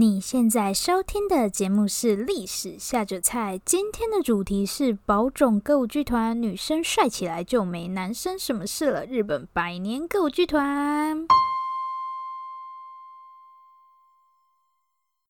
你现在收听的节目是《历史下酒菜》，今天的主题是宝冢歌舞剧团，女生帅起来就没男生什么事了。日本百年歌舞剧团。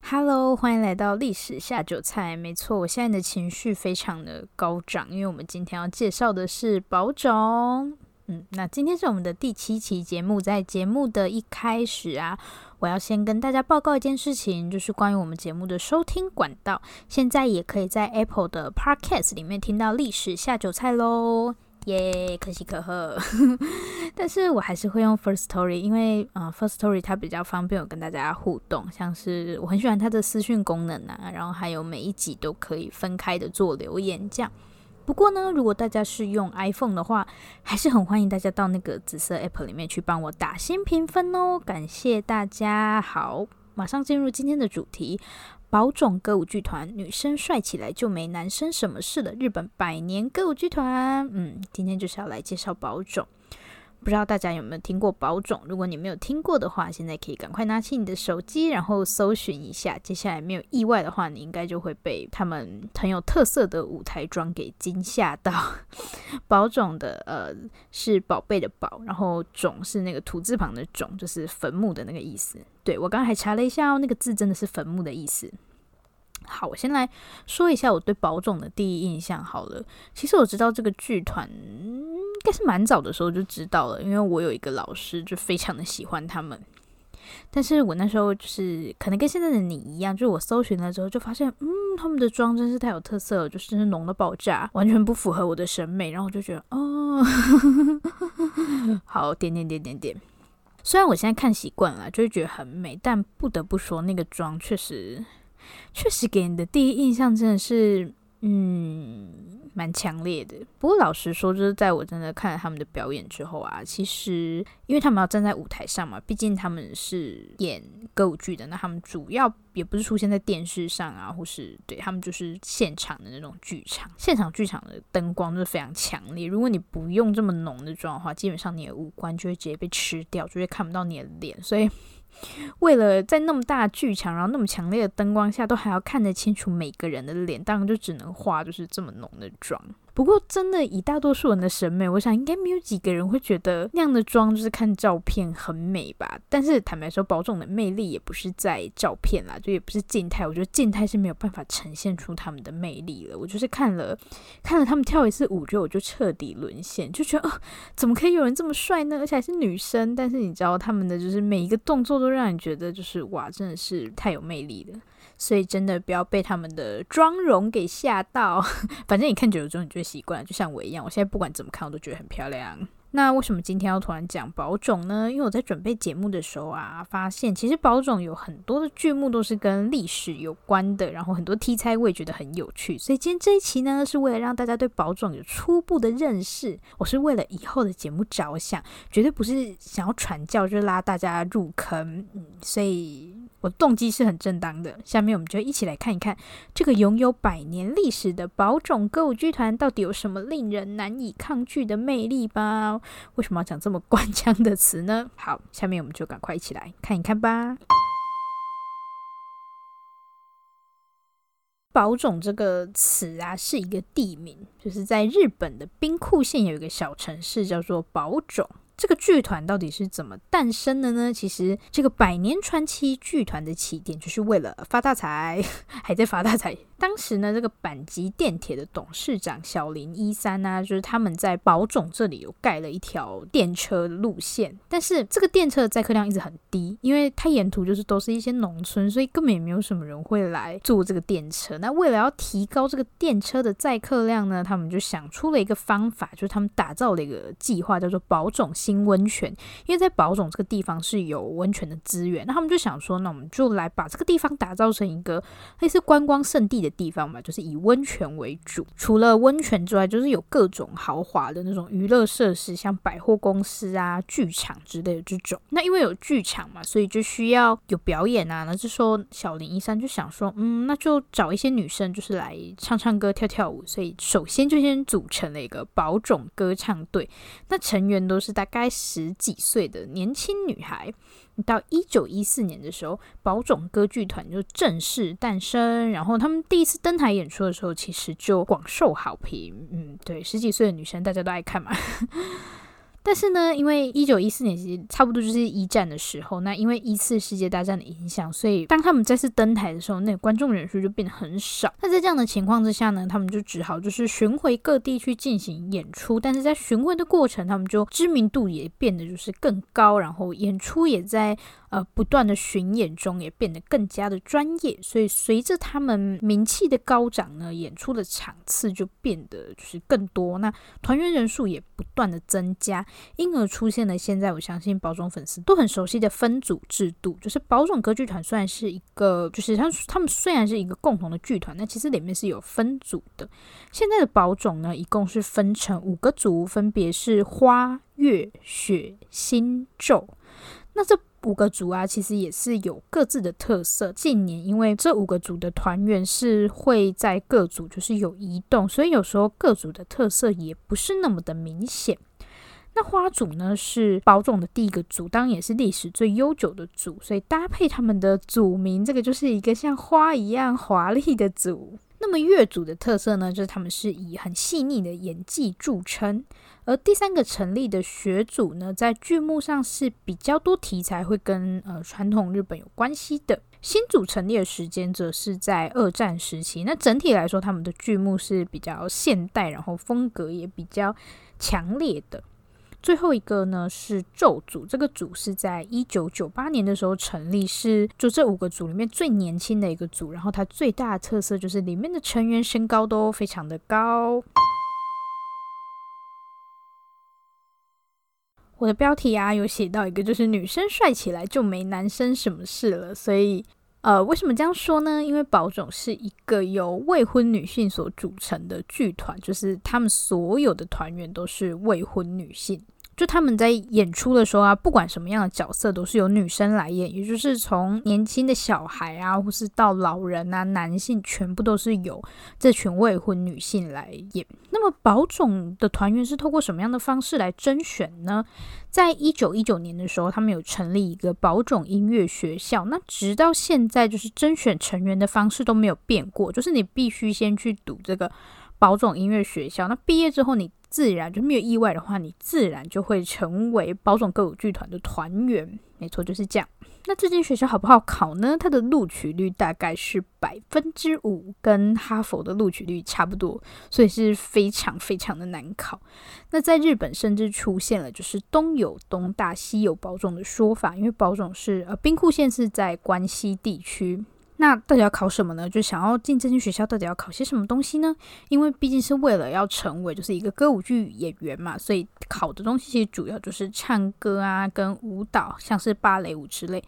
Hello，欢迎来到《历史下酒菜》。没错，我现在的情绪非常的高涨，因为我们今天要介绍的是宝冢。嗯，那今天是我们的第七期节目，在节目的一开始啊。我要先跟大家报告一件事情，就是关于我们节目的收听管道，现在也可以在 Apple 的 Podcast 里面听到历史下酒菜喽，耶、可喜可贺。但是我还是会用 First Story，因为呃 First Story 它比较方便我跟大家互动，像是我很喜欢它的私讯功能啊，然后还有每一集都可以分开的做留言这样。不过呢，如果大家是用 iPhone 的话，还是很欢迎大家到那个紫色 App 里面去帮我打新评分哦，感谢大家。好，马上进入今天的主题：宝冢歌舞剧团，女生帅起来就没男生什么事的。日本百年歌舞剧团，嗯，今天就是要来介绍宝冢。不知道大家有没有听过宝冢？如果你没有听过的话，现在可以赶快拿起你的手机，然后搜寻一下。接下来没有意外的话，你应该就会被他们很有特色的舞台装给惊吓到。宝冢的呃是宝贝的宝，然后冢是那个土字旁的冢，就是坟墓的那个意思。对，我刚刚还查了一下哦，那个字真的是坟墓的意思。好，我先来说一下我对宝总的第一印象好了。其实我知道这个剧团。应该是蛮早的时候就知道了，因为我有一个老师就非常的喜欢他们。但是我那时候就是可能跟现在的你一样，就是我搜寻了之后就发现，嗯，他们的妆真是太有特色了，就是浓的爆炸，完全不符合我的审美。然后我就觉得，哦，好，点点点点点。虽然我现在看习惯了，就会觉得很美，但不得不说，那个妆确实，确实给你的第一印象真的是，嗯。蛮强烈的，不过老实说，就是在我真的看了他们的表演之后啊，其实因为他们要站在舞台上嘛，毕竟他们是演歌舞剧的，那他们主要也不是出现在电视上啊，或是对他们就是现场的那种剧场，现场剧场的灯光就是非常强烈。如果你不用这么浓的妆的话，基本上你的五官就会直接被吃掉，就会看不到你的脸，所以。为了在那么大的剧场，然后那么强烈的灯光下，都还要看得清楚每个人的脸，当然就只能化就是这么浓的妆。不过，真的以大多数人的审美，我想应该没有几个人会觉得那样的妆就是看照片很美吧。但是坦白说，宝冢的魅力也不是在照片啦，就也不是静态。我觉得静态是没有办法呈现出他们的魅力了。我就是看了看了他们跳一次舞，就我就彻底沦陷，就觉得哦，怎么可以有人这么帅呢？而且还是女生。但是你知道他们的就是每一个动作都让你觉得就是哇，真的是太有魅力了。所以真的不要被他们的妆容给吓到，反正你看久了之后你就会习惯，就像我一样，我现在不管怎么看我都觉得很漂亮。那为什么今天要突然讲宝冢呢？因为我在准备节目的时候啊，发现其实宝冢有很多的剧目都是跟历史有关的，然后很多题材我也觉得很有趣。所以今天这一期呢，是为了让大家对宝冢有初步的认识，我是为了以后的节目着想，绝对不是想要传教，就是拉大家入坑。所以我动机是很正当的。下面我们就一起来看一看这个拥有百年历史的宝冢歌舞剧团到底有什么令人难以抗拒的魅力吧。为什么要讲这么官腔的词呢？好，下面我们就赶快一起来看一看吧。宝冢这个词啊，是一个地名，就是在日本的兵库县有一个小城市叫做宝冢。这个剧团到底是怎么诞生的呢？其实这个百年传奇剧团的起点就是为了发大财，还在发大财。当时呢，这个阪急电铁的董事长小林一三呢，就是他们在宝冢这里有盖了一条电车路线，但是这个电车的载客量一直很低，因为它沿途就是都是一些农村，所以根本也没有什么人会来坐这个电车。那为了要提高这个电车的载客量呢，他们就想出了一个方法，就是他们打造了一个计划，叫做宝冢新温泉。因为在宝冢这个地方是有温泉的资源，那他们就想说，那我们就来把这个地方打造成一个类似观光胜地的地方嘛，就是以温泉为主。除了温泉之外，就是有各种豪华的那种娱乐设施，像百货公司啊、剧场之类的这种。那因为有剧场嘛，所以就需要有表演啊。那这时候小林一三就想说，嗯，那就找一些女生，就是来唱唱歌、跳跳舞。所以首先就先组成了一个宝冢歌唱队。那成员都是大概。概十几岁的年轻女孩。到一九一四年的时候，宝冢歌剧团就正式诞生。然后他们第一次登台演出的时候，其实就广受好评。嗯，对，十几岁的女生大家都爱看嘛。但是呢，因为一九一四年其实差不多就是一战的时候，那因为一次世界大战的影响，所以当他们再次登台的时候，那观众人数就变得很少。那在这样的情况之下呢，他们就只好就是巡回各地去进行演出。但是在巡回的过程，他们就知名度也变得就是更高，然后演出也在。呃，不断的巡演中也变得更加的专业，所以随着他们名气的高涨呢，演出的场次就变得就是更多，那团员人数也不断的增加，因而出现了现在我相信宝冢粉丝都很熟悉的分组制度，就是宝冢歌剧团虽然是一个，就是他他们虽然是一个共同的剧团，那其实里面是有分组的。现在的宝冢呢，一共是分成五个组，分别是花、月、雪、星、咒。那这五个组啊，其实也是有各自的特色。近年因为这五个组的团员是会在各组就是有移动，所以有时候各组的特色也不是那么的明显。那花组呢，是宝冢的第一个组，当然也是历史最悠久的组，所以搭配他们的组名，这个就是一个像花一样华丽的组。那么乐组的特色呢，就是他们是以很细腻的演技著称。而第三个成立的学组呢，在剧目上是比较多题材会跟呃传统日本有关系的。新组成立的时间则是在二战时期。那整体来说，他们的剧目是比较现代，然后风格也比较强烈的。最后一个呢是宙组，这个组是在一九九八年的时候成立，是就这五个组里面最年轻的一个组。然后它最大的特色就是里面的成员身高都非常的高。我的标题啊，有写到一个，就是女生帅起来就没男生什么事了。所以，呃，为什么这样说呢？因为宝冢是一个由未婚女性所组成的剧团，就是他们所有的团员都是未婚女性。就他们在演出的时候啊，不管什么样的角色都是由女生来演，也就是从年轻的小孩啊，或是到老人啊，男性全部都是由这群未婚女性来演。那么宝冢的团员是透过什么样的方式来甄选呢？在一九一九年的时候，他们有成立一个宝冢音乐学校。那直到现在，就是甄选成员的方式都没有变过，就是你必须先去读这个宝冢音乐学校。那毕业之后，你自然就没有意外的话，你自然就会成为宝冢歌舞剧团的团员。没错，就是这样。那这间学校好不好考呢？它的录取率大概是百分之五，跟哈佛的录取率差不多，所以是非常非常的难考。那在日本甚至出现了就是东有东大，西有宝冢的说法，因为宝冢是呃兵库县是在关西地区。那到底要考什么呢？就想要进这间学校，到底要考些什么东西呢？因为毕竟是为了要成为就是一个歌舞剧演员嘛，所以考的东西其实主要就是唱歌啊，跟舞蹈，像是芭蕾舞之类。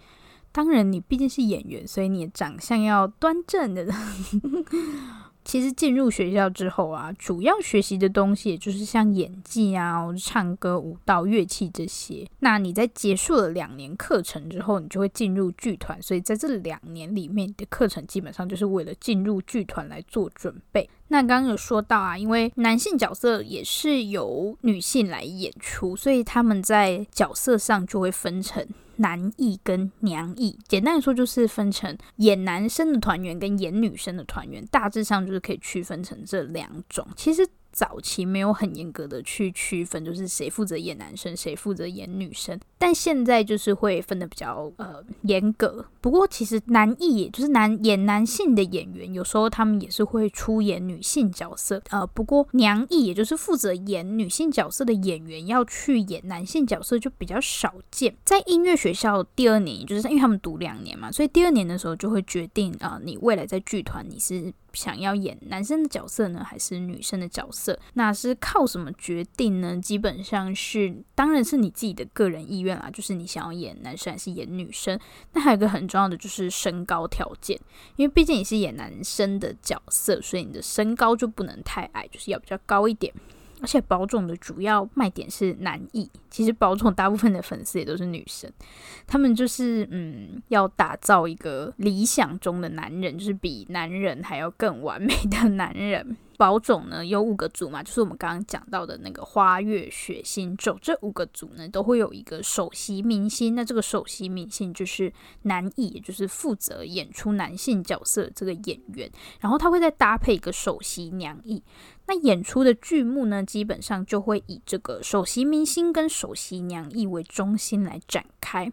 当然，你毕竟是演员，所以你的长相要端正的。其实进入学校之后啊，主要学习的东西也就是像演技啊、唱歌、舞蹈、乐器这些。那你在结束了两年课程之后，你就会进入剧团。所以在这两年里面，你的课程基本上就是为了进入剧团来做准备。那刚刚有说到啊，因为男性角色也是由女性来演出，所以他们在角色上就会分成。男艺跟娘艺，简单来说就是分成演男生的团员跟演女生的团员，大致上就是可以区分成这两种。其实。早期没有很严格的去区分，就是谁负责演男生，谁负责演女生。但现在就是会分得比较呃严格。不过其实男艺也就是男演男性的演员，有时候他们也是会出演女性角色。呃，不过娘艺也就是负责演女性角色的演员，要去演男性角色就比较少见。在音乐学校第二年，就是因为他们读两年嘛，所以第二年的时候就会决定啊、你未来在剧团你是。想要演男生的角色呢，还是女生的角色？那是靠什么决定呢？基本上是，当然是你自己的个人意愿啦，就是你想要演男生还是演女生。那还有一个很重要的就是身高条件，因为毕竟你是演男生的角色，所以你的身高就不能太矮，就是要比较高一点。而且宝总的主要卖点是男艺，其实宝总大部分的粉丝也都是女生，他们就是嗯，要打造一个理想中的男人，就是比男人还要更完美的男人。宝塚呢有五个组嘛，就是我们刚刚讲到的那个花月、血星、咒这五个组呢都会有一个首席明星。那这个首席明星就是男艺，也就是负责演出男性角色这个演员，然后他会再搭配一个首席娘艺。那演出的剧目呢，基本上就会以这个首席明星跟首席娘艺为中心来展开。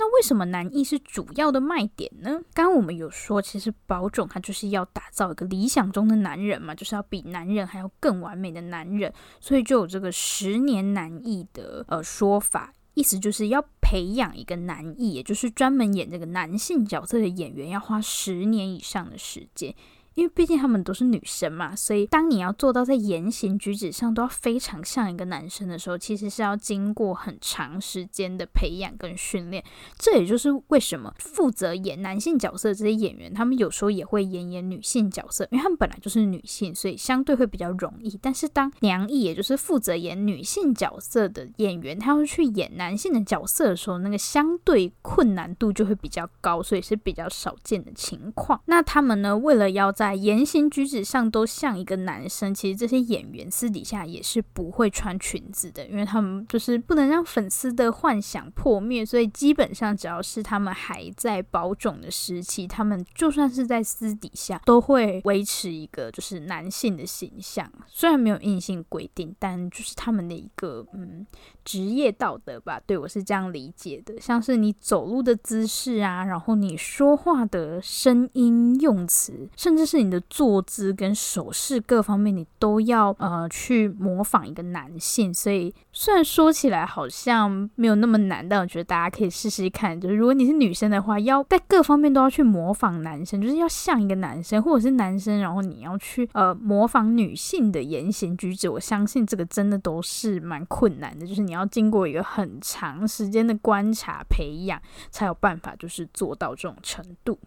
那为什么男艺是主要的卖点呢？刚刚我们有说，其实保种他就是要打造一个理想中的男人嘛，就是要比男人还要更完美的男人，所以就有这个十年难艺的呃说法，意思就是要培养一个男艺，也就是专门演这个男性角色的演员，要花十年以上的时间。因为毕竟他们都是女生嘛，所以当你要做到在言行举止上都要非常像一个男生的时候，其实是要经过很长时间的培养跟训练。这也就是为什么负责演男性角色的这些演员，他们有时候也会演演女性角色，因为他们本来就是女性，所以相对会比较容易。但是当娘艺，也就是负责演女性角色的演员，他要去演男性的角色的时候，那个相对困难度就会比较高，所以是比较少见的情况。那他们呢，为了要在言行举止上都像一个男生，其实这些演员私底下也是不会穿裙子的，因为他们就是不能让粉丝的幻想破灭，所以基本上只要是他们还在保种的时期，他们就算是在私底下都会维持一个就是男性的形象，虽然没有硬性规定，但就是他们的一个嗯职业道德吧，对，我是这样理解的，像是你走路的姿势啊，然后你说话的声音用词，甚至。是你的坐姿跟手势各方面，你都要呃去模仿一个男性。所以虽然说起来好像没有那么难，但我觉得大家可以试试看。就是如果你是女生的话，要在各方面都要去模仿男生，就是要像一个男生，或者是男生，然后你要去呃模仿女性的言行举止。我相信这个真的都是蛮困难的，就是你要经过一个很长时间的观察培养，才有办法就是做到这种程度。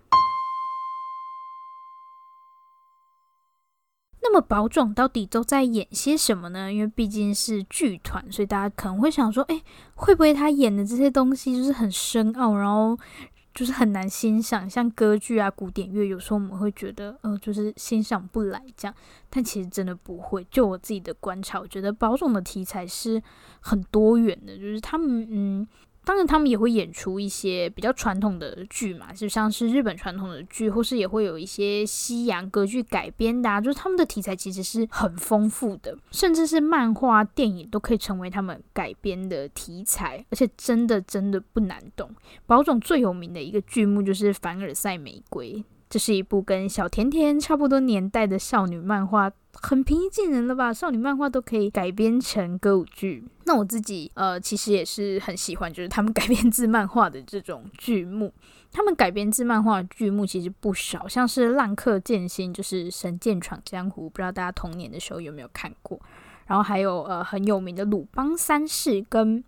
那么宝总到底都在演些什么呢？因为毕竟是剧团，所以大家可能会想说，诶，会不会他演的这些东西就是很深奥，然后就是很难欣赏？像歌剧啊、古典乐，有时候我们会觉得，呃，就是欣赏不来这样。但其实真的不会。就我自己的观察，我觉得宝总的题材是很多元的，就是他们，嗯。当然，他们也会演出一些比较传统的剧嘛，就像是日本传统的剧，或是也会有一些西洋歌剧改编的啊，就是他们的题材其实是很丰富的，甚至是漫画、电影都可以成为他们改编的题材，而且真的真的不难懂。宝塚最有名的一个剧目就是《凡尔赛玫瑰》，这是一部跟小甜甜差不多年代的少女漫画。很平易近人了吧？少女漫画都可以改编成歌舞剧。那我自己呃，其实也是很喜欢，就是他们改编自漫画的这种剧目。他们改编自漫画的剧目其实不少，像是《浪客剑心》，就是《神剑闯江湖》，不知道大家童年的时候有没有看过？然后还有呃很有名的《鲁邦三世》跟《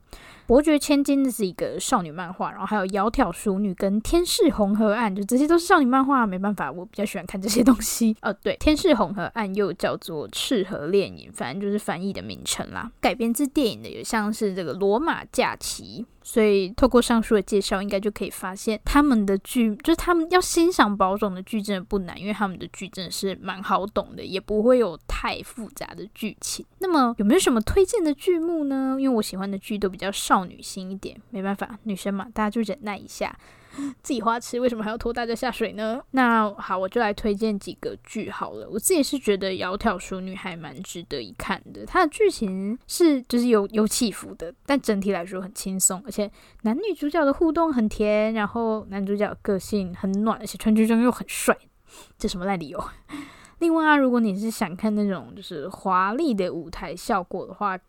伯爵千金》，这是一个少女漫画。然后还有《窈窕淑女》跟《天市红河岸》，就这些都是少女漫画。没办法，我比较喜欢看这些东西。呃，对，《天市红河岸》又叫做《赤河恋影》，反正就是翻译的名称啦。改编自电影的有像是这个《罗马假期》。所以，透过上述的介绍，应该就可以发现，他们的剧就是他们要欣赏宝塚的剧真的不难，因为他们的剧真的是蛮好懂的，也不会有太复杂的剧情。那么，有没有什么推荐的剧目呢？因为我喜欢的剧都比较少少女心一点，没办法，女生嘛，大家就忍耐一下。自己花痴，为什么还要拖大家下水呢？那好，我就来推荐几个剧好了。我自己是觉得《窈窕淑女》还蛮值得一看的。它的剧情是就是有有起伏的，但整体来说很轻松，而且男女主角的互动很甜，然后男主角个性很暖，而且穿剧装又很帅，这什么烂理由？另外啊，如果你是想看那种就是华丽的舞台效果的话。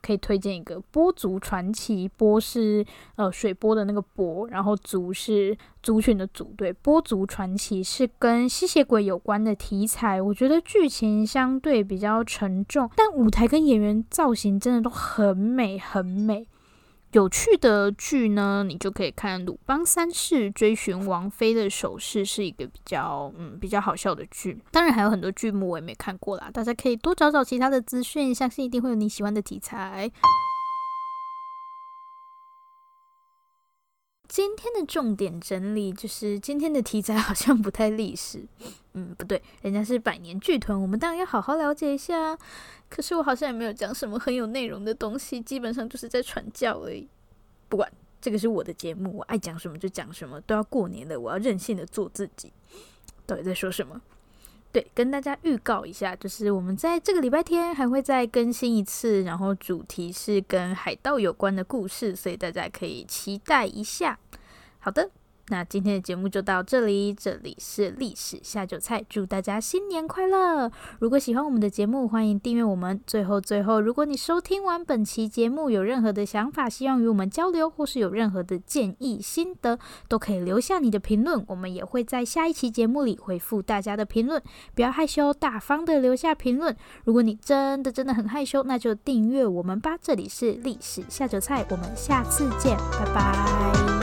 可以推荐一个《波族传奇》，波是呃水波的那个波，然后族是族群的族。对，《波族传奇》是跟吸血鬼有关的题材，我觉得剧情相对比较沉重，但舞台跟演员造型真的都很美，很美。有趣的剧呢，你就可以看《鲁邦三世追寻王妃的首饰》，是一个比较嗯比较好笑的剧。当然还有很多剧目我也没看过啦，大家可以多找找其他的资讯，相信一定会有你喜欢的题材。今天的重点整理就是今天的题材好像不太历史，嗯，不对，人家是百年剧团，我们当然要好好了解一下。可是我好像也没有讲什么很有内容的东西，基本上就是在传教而已。不管，这个是我的节目，我爱讲什么就讲什么。都要过年的，我要任性的做自己。到底在说什么？对，跟大家预告一下，就是我们在这个礼拜天还会再更新一次，然后主题是跟海盗有关的故事，所以大家可以期待一下。好的。那今天的节目就到这里，这里是历史下酒菜，祝大家新年快乐！如果喜欢我们的节目，欢迎订阅我们。最后，最后，如果你收听完本期节目有任何的想法，希望与我们交流，或是有任何的建议心得，都可以留下你的评论，我们也会在下一期节目里回复大家的评论。不要害羞，大方的留下评论。如果你真的真的很害羞，那就订阅我们吧。这里是历史下酒菜，我们下次见，拜拜。